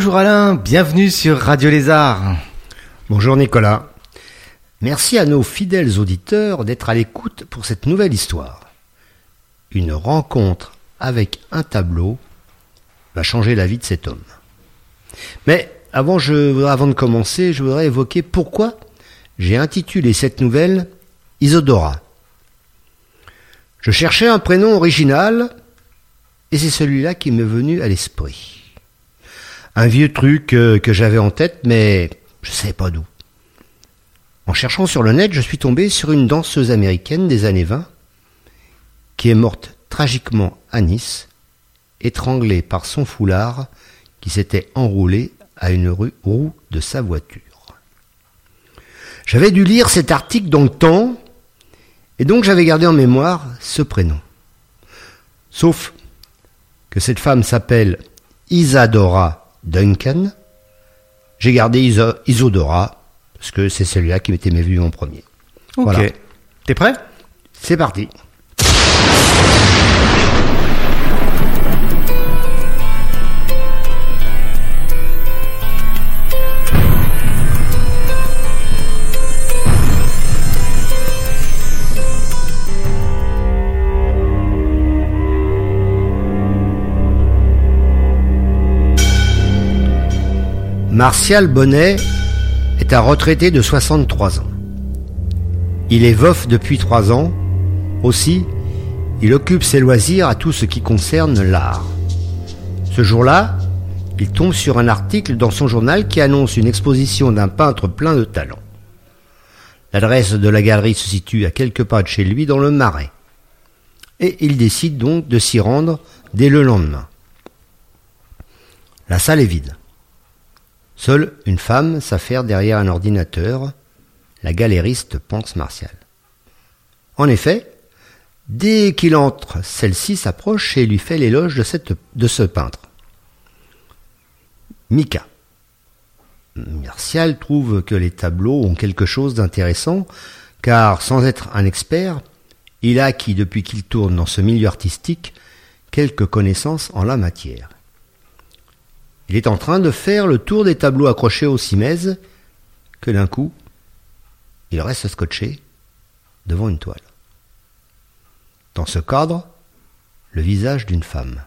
Bonjour Alain, bienvenue sur Radio Lézard. Bonjour Nicolas. Merci à nos fidèles auditeurs d'être à l'écoute pour cette nouvelle histoire. Une rencontre avec un tableau va changer la vie de cet homme. Mais avant, avant de commencer, je voudrais évoquer pourquoi j'ai intitulé cette nouvelle Isodora. Je cherchais un prénom original et c'est celui-là qui m'est venu à l'esprit. Un vieux truc que j'avais en tête, mais je ne savais pas d'où. En cherchant sur le net, je suis tombé sur une danseuse américaine des années 20 qui est morte tragiquement à Nice, étranglée par son foulard qui s'était enroulé à une roue de sa voiture. J'avais dû lire cet article dans le temps, et donc j'avais gardé en mémoire ce prénom. Sauf que cette femme s'appelle Isadora Duncan. J'ai gardé Isodora, parce que c'est celui-là qui m'était venu en premier. Ok. Voilà. T'es prêt? C'est parti. Martial Bonnet est un retraité de 63 ans. Il est veuf depuis trois ans. Aussi, il occupe ses loisirs à tout ce qui concerne l'art. Ce jour-là, il tombe sur un article dans son journal qui annonce une exposition d'un peintre plein de talent. L'adresse de la galerie se situe à quelques pas de chez lui dans le Marais. Et il décide donc de s'y rendre dès le lendemain. La salle est vide. Seule une femme s'affaire derrière un ordinateur, la galériste pense Martial. En effet, dès qu'il entre, celle-ci s'approche et lui fait l'éloge de, ce peintre. Mika. Martial trouve que les tableaux ont quelque chose d'intéressant, car sans être un expert, il a acquis depuis qu'il tourne dans ce milieu artistique quelques connaissances en la matière. Il est en train de faire le tour des tableaux accrochés au cimaises que d'un coup, il reste scotché devant une toile. Dans ce cadre, le visage d'une femme.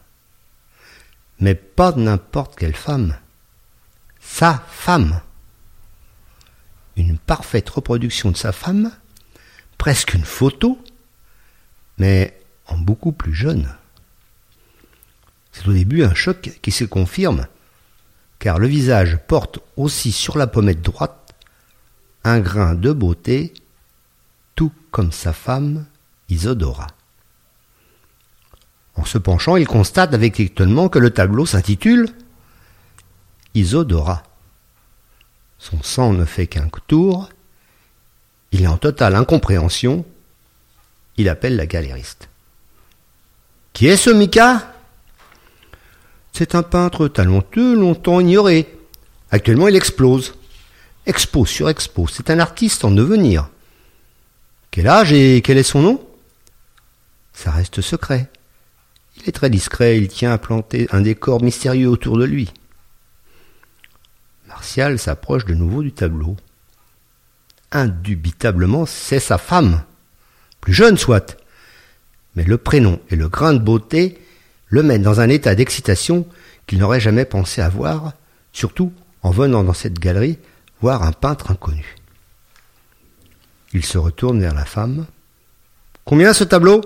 Mais pas n'importe quelle femme. Sa femme. Une parfaite reproduction de sa femme, presque une photo, mais en beaucoup plus jeune. C'est au début un choc qui se confirme car le visage porte aussi sur la pommette droite un grain de beauté, tout comme sa femme Isodora. En se penchant, il constate avec étonnement que le tableau s'intitule Isodora. Son sang ne fait qu'un tour, il est en totale incompréhension, il appelle la galériste. Qui est ce Mika? C'est un peintre talentueux, longtemps ignoré. Actuellement, il explose. Expo sur expo, c'est un artiste en devenir. Quel âge et quel est son nom? Ça reste secret. Il est très discret, il tient à planter un décor mystérieux autour de lui. Martial s'approche de nouveau du tableau. Indubitablement, c'est sa femme. Plus jeune soit. Mais le prénom et le grain de beauté le mènent dans un état d'excitation qu'il n'aurait jamais pensé avoir, surtout en venant dans cette galerie voir un peintre inconnu. Il se retourne vers la femme. Combien ce tableau?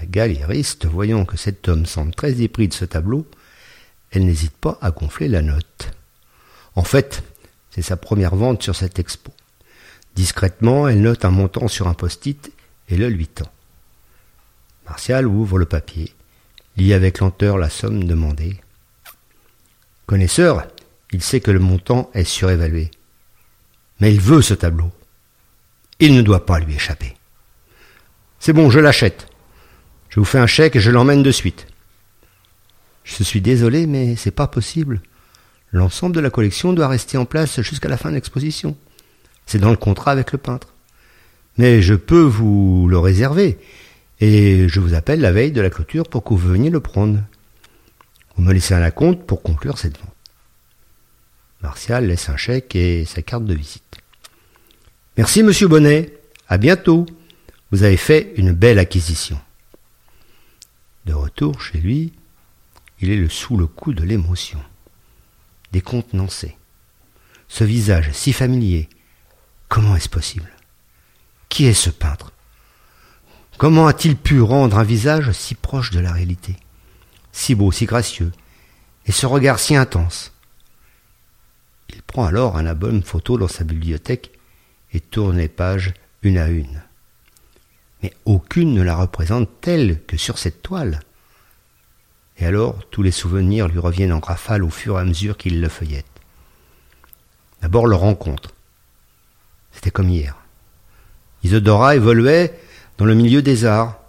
La galériste, voyant que cet homme semble très épris de ce tableau, elle n'hésite pas à gonfler la note. En fait, c'est sa première vente sur cette expo. Discrètement, elle note un montant sur un post-it et le lui tend. Martial ouvre le papier, lit avec lenteur la somme demandée. Connaisseur, il sait que le montant est surévalué. Mais il veut ce tableau. Il ne doit pas lui échapper. C'est bon, je l'achète. Je vous fais un chèque et je l'emmène de suite. Je suis désolé, mais c'est pas possible. L'ensemble de la collection doit rester en place jusqu'à la fin de l'exposition. C'est dans le contrat avec le peintre. Mais je peux vous le réserver, et je vous appelle la veille de la clôture pour que vous veniez le prendre. Vous me laissez un acompte pour conclure cette vente. Martial laisse un chèque et sa carte de visite. Merci, monsieur Bonnet. À bientôt. Vous avez fait une belle acquisition. De retour chez lui, il est sous le coup de l'émotion, décontenancé. Ce visage si familier, comment est-ce possible? Qui est ce peintre? Comment a-t-il pu rendre un visage si proche de la réalité Si beau, si gracieux, et ce regard si intense? Il prend alors un album photo dans sa bibliothèque et tourne les pages une à une. Mais aucune ne la représente telle que sur cette toile. Et alors tous les souvenirs lui reviennent en rafale au fur et à mesure qu'il le feuillette. D'abord leur rencontre. C'était comme hier. Isadora évoluait dans le milieu des arts.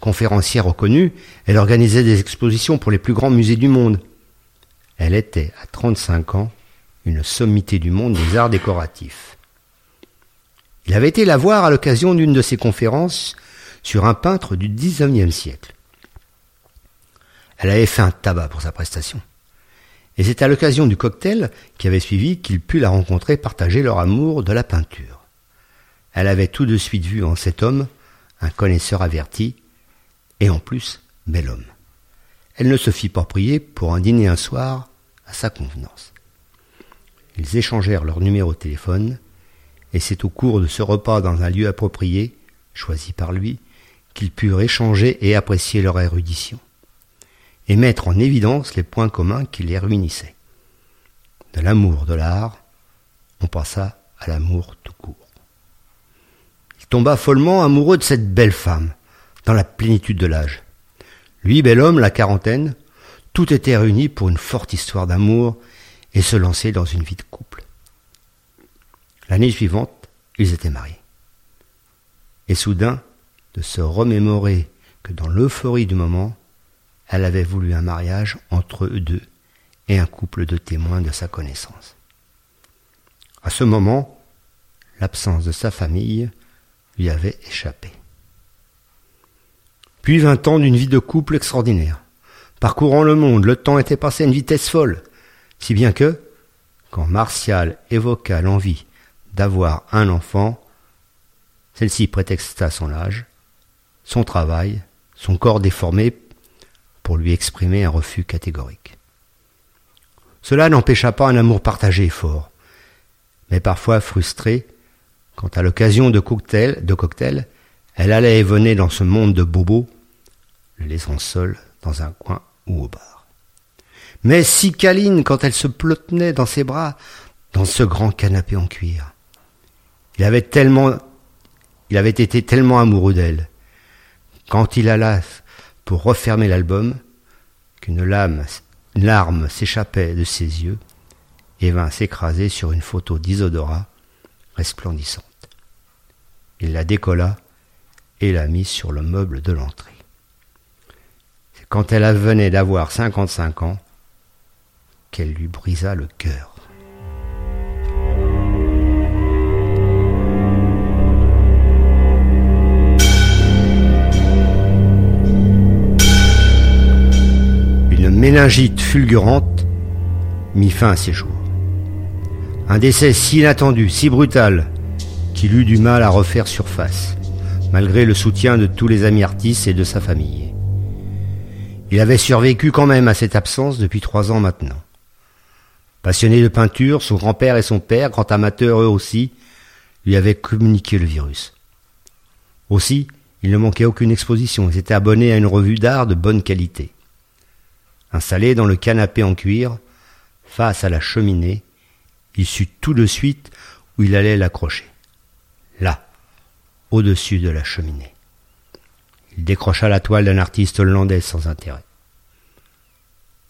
Conférencière reconnue, elle organisait des expositions pour les plus grands musées du monde. Elle était, à 35 ans, une sommité du monde des arts décoratifs. Il avait été la voir à l'occasion d'une de ses conférences sur un peintre du XIXe siècle. Elle avait fait un tabac pour sa prestation. Et c'est à l'occasion du cocktail qui avait suivi qu'il put la rencontrer partager leur amour de la peinture. Elle avait tout de suite vu en cet homme un connaisseur averti, et en plus bel homme. Elle ne se fit pas prier pour un dîner un soir à sa convenance. Ils échangèrent leur numéro de téléphone, et c'est au cours de ce repas dans un lieu approprié, choisi par lui, qu'ils purent échanger et apprécier leur érudition, et mettre en évidence les points communs qui les réunissaient. De l'amour de l'art, on passa à l'amour tout court tomba follement amoureux de cette belle femme, dans la plénitude de l'âge. Lui, bel homme, la quarantaine, tout était réuni pour une forte histoire d'amour et se lancer dans une vie de couple. L'année suivante, ils étaient mariés. Et soudain, de se remémorer que dans l'euphorie du moment, elle avait voulu un mariage entre eux deux et un couple de témoins de sa connaissance. À ce moment, l'absence de sa famille lui avait échappé. Puis vingt ans d'une vie de couple extraordinaire. Parcourant le monde, le temps était passé à une vitesse folle, si bien que, quand Martial évoqua l'envie d'avoir un enfant, celle-ci prétexta son âge, son travail, son corps déformé, pour lui exprimer un refus catégorique. Cela n'empêcha pas un amour partagé et fort, mais parfois frustré quand à l'occasion de cocktails, de elle allait et venait dans ce monde de bobos, le laissant seul dans un coin ou au bar. Mais si câline quand elle se plottenait dans ses bras, dans ce grand canapé en cuir. Il avait tellement, il avait été tellement amoureux d'elle. Quand il alla pour refermer l'album, qu'une lame, larme s'échappait de ses yeux et vint s'écraser sur une photo d'Isodora resplendissante. Il la décolla et la mit sur le meuble de l'entrée. C'est quand elle venait d'avoir cinquante-cinq ans qu'elle lui brisa le cœur. Une méningite fulgurante mit fin à ses jours. Un décès si inattendu, si brutal, qu'il eut du mal à refaire surface, malgré le soutien de tous les amis artistes et de sa famille? Il avait survécu quand même à cette absence depuis trois ans maintenant. Passionné de peinture, son grand-père et son père, grands amateurs eux aussi, lui avaient communiqué le virus. Aussi, il ne manquait aucune exposition et s'était abonné à une revue d'art de bonne qualité. Installé dans le canapé en cuir, face à la cheminée, il sut tout de suite où il allait l'accrocher. Là, au-dessus de la cheminée. Il décrocha la toile d'un artiste hollandais sans intérêt.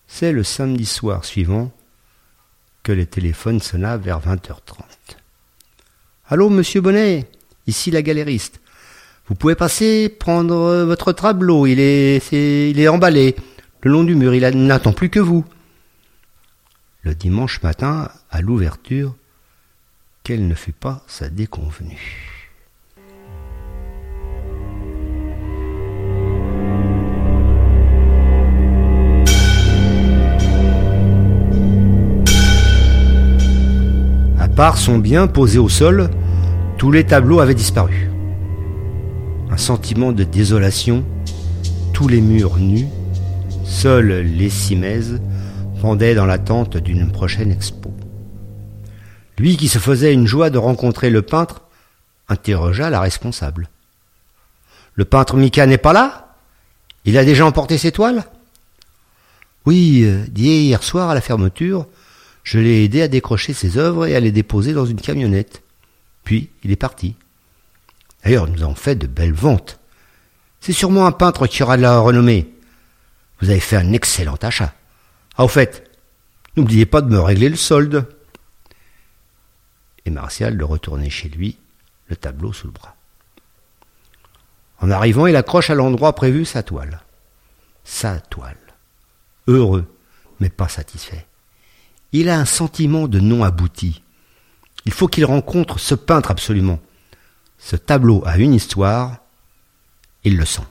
C'est le samedi soir suivant que le téléphone sonna vers 20h30. Allô, monsieur Bonnet, ici la galériste. Vous pouvez passer, prendre votre tableau, il est, il est emballé. Le long du mur, il n'attend plus que vous le dimanche matin à l'ouverture, qu'elle ne fut pas sa déconvenue. À part son bien posé au sol, tous les tableaux avaient disparu. Un sentiment de désolation, tous les murs nus, seuls les cimaises pendaient dans l'attente d'une prochaine explosion. Lui qui se faisait une joie de rencontrer le peintre interrogea la responsable. Le peintre Mika n'est pas là? Il a déjà emporté ses toiles? Oui, euh, hier soir à la fermeture, je l'ai aidé à décrocher ses œuvres et à les déposer dans une camionnette. Puis il est parti. D'ailleurs, nous avons fait de belles ventes. C'est sûrement un peintre qui aura de la renommée. Vous avez fait un excellent achat. Ah, au fait, n'oubliez pas de me régler le solde. Martial de retourner chez lui, le tableau sous le bras. En arrivant, il accroche à l'endroit prévu sa toile. Sa toile. Heureux, mais pas satisfait. Il a un sentiment de non abouti. Il faut qu'il rencontre ce peintre absolument. Ce tableau a une histoire, il le sent.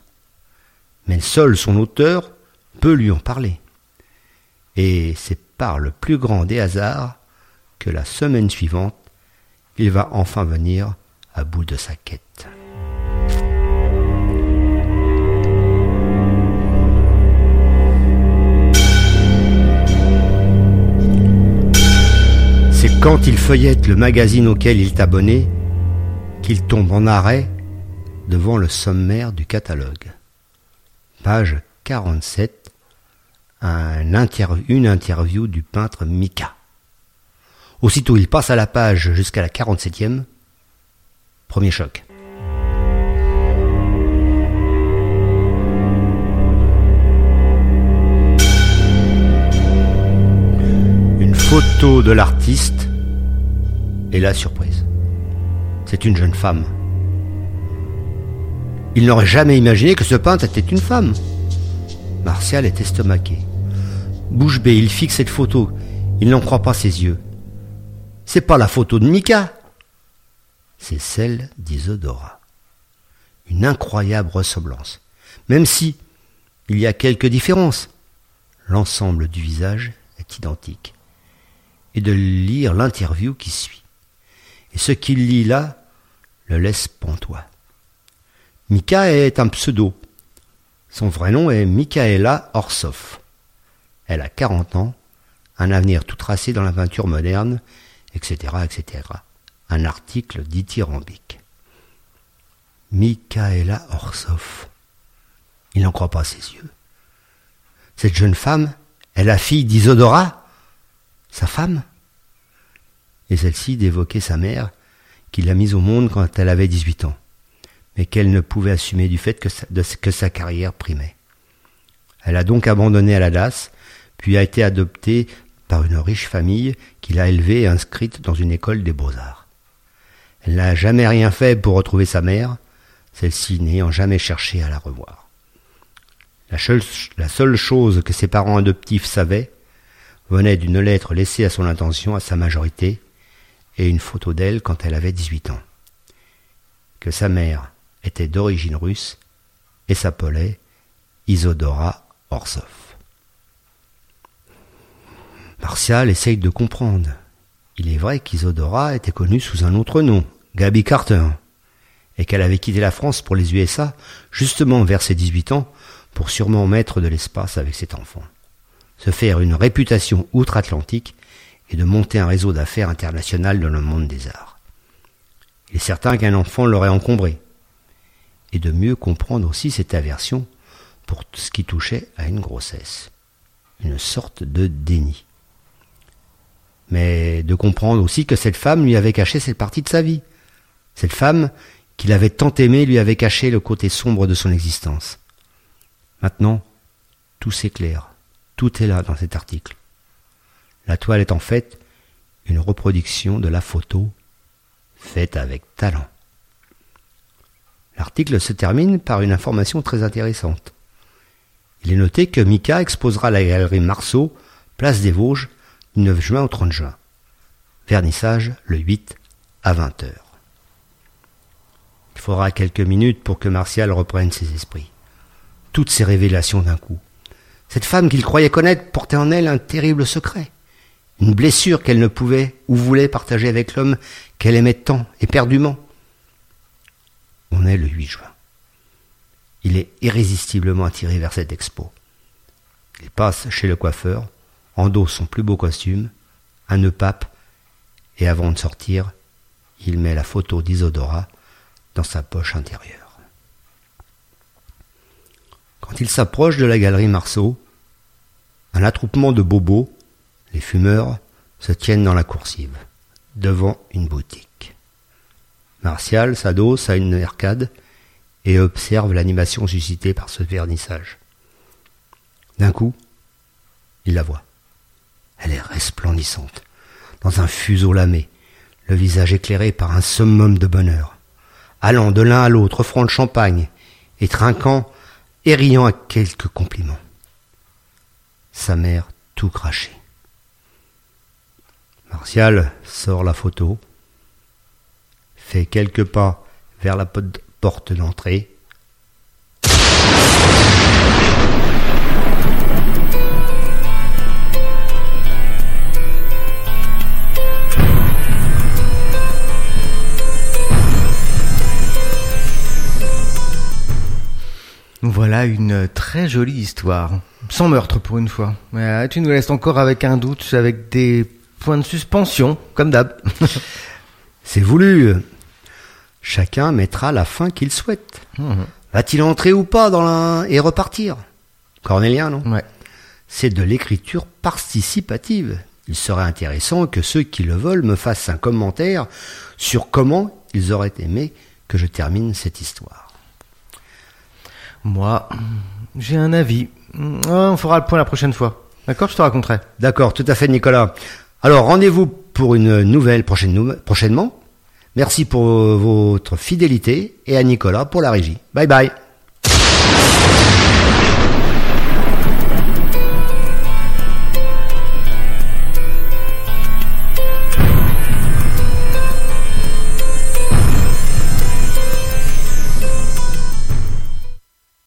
Mais seul son auteur peut lui en parler. Et c'est par le plus grand des hasards que la semaine suivante, il va enfin venir à bout de sa quête. C'est quand il feuillette le magazine auquel il est abonné qu'il tombe en arrêt devant le sommaire du catalogue. Page 47, un une interview du peintre Mika. Aussitôt il passe à la page jusqu'à la 47e. Premier choc. Une photo de l'artiste et la surprise. C'est une jeune femme. Il n'aurait jamais imaginé que ce peintre était une femme. Martial est estomaqué. Bouche bée, il fixe cette photo. Il n'en croit pas ses yeux. C'est pas la photo de Mika. C'est celle d'Isodora. Une incroyable ressemblance. Même si il y a quelques différences. L'ensemble du visage est identique. Et de lire l'interview qui suit. Et ce qu'il lit là le laisse pantois. Mika est un pseudo. Son vrai nom est Michaela Orsov. Elle a 40 ans, un avenir tout tracé dans la peinture moderne, etc., etc. Un article dithyrambique. Michaela Orsov. Il n'en croit pas ses yeux. Cette jeune femme est la fille d'Isodora, sa femme. Et celle-ci d'évoquer sa mère, qui l'a mise au monde quand elle avait 18 ans mais qu'elle ne pouvait assumer du fait que sa, que sa carrière primait. Elle a donc abandonné à la DAS, puis a été adoptée une riche famille qui l'a élevée et inscrite dans une école des beaux-arts. Elle n'a jamais rien fait pour retrouver sa mère, celle-ci n'ayant jamais cherché à la revoir. La la seule chose que ses parents adoptifs savaient venait d'une lettre laissée à son intention à sa majorité et une photo d'elle quand elle avait 18 ans. Que sa mère était d'origine russe et s'appelait Isodora Orsov. Martial essaye de comprendre. Il est vrai qu'Isodora était connue sous un autre nom, Gaby Carter, et qu'elle avait quitté la France pour les USA, justement vers ses 18 ans, pour sûrement mettre de l'espace avec cet enfant. Se faire une réputation outre-Atlantique et de monter un réseau d'affaires international dans le monde des arts. Il est certain qu'un enfant l'aurait encombré, et de mieux comprendre aussi cette aversion pour ce qui touchait à une grossesse, une sorte de déni. Mais de comprendre aussi que cette femme lui avait caché cette partie de sa vie. Cette femme qu'il avait tant aimée lui avait caché le côté sombre de son existence. Maintenant, tout s'éclaire, tout est là dans cet article. La toile est en fait une reproduction de la photo faite avec talent. L'article se termine par une information très intéressante. Il est noté que Mika exposera la galerie Marceau, place des Vosges, du 9 juin au 30 juin. Vernissage le 8 à 20 heures. Il faudra quelques minutes pour que Martial reprenne ses esprits. Toutes ces révélations d'un coup. Cette femme qu'il croyait connaître portait en elle un terrible secret, une blessure qu'elle ne pouvait ou voulait partager avec l'homme qu'elle aimait tant, éperdument. On est le 8 juin. Il est irrésistiblement attiré vers cette expo. Il passe chez le coiffeur, endosse son plus beau costume, un nœud pape, et avant de sortir, il met la photo d'Isodora dans sa poche intérieure. Quand il s'approche de la galerie Marceau, un attroupement de bobos, les fumeurs, se tiennent dans la coursive, devant une boutique. Martial s'adosse à une arcade et observe l'animation suscitée par ce vernissage. D'un coup, il la voit. Elle est resplendissante, dans un fuseau lamé, le visage éclairé par un summum de bonheur, allant de l'un à l'autre, offrant le champagne, et trinquant et riant à quelques compliments. Sa mère tout craché. Martial sort la photo, fait quelques pas vers la porte d'entrée. Voilà une très jolie histoire. Sans meurtre pour une fois. Mais tu nous laisses encore avec un doute, avec des points de suspension, comme d'hab. C'est voulu. Chacun mettra la fin qu'il souhaite. Mhm. Va-t-il entrer ou pas dans la... et repartir? Cornélien, non? Ouais. C'est de l'écriture participative. Il serait intéressant que ceux qui le veulent me fassent un commentaire sur comment ils auraient aimé que je termine cette histoire. Moi, j'ai un avis. Ah, On fera le point la prochaine fois. D'accord, je te raconterai. D'accord, tout à fait Nicolas. Alors rendez-vous pour une nouvelle prochaine prochainement. Merci pour votre fidélité et à Nicolas pour la régie. Bye bye.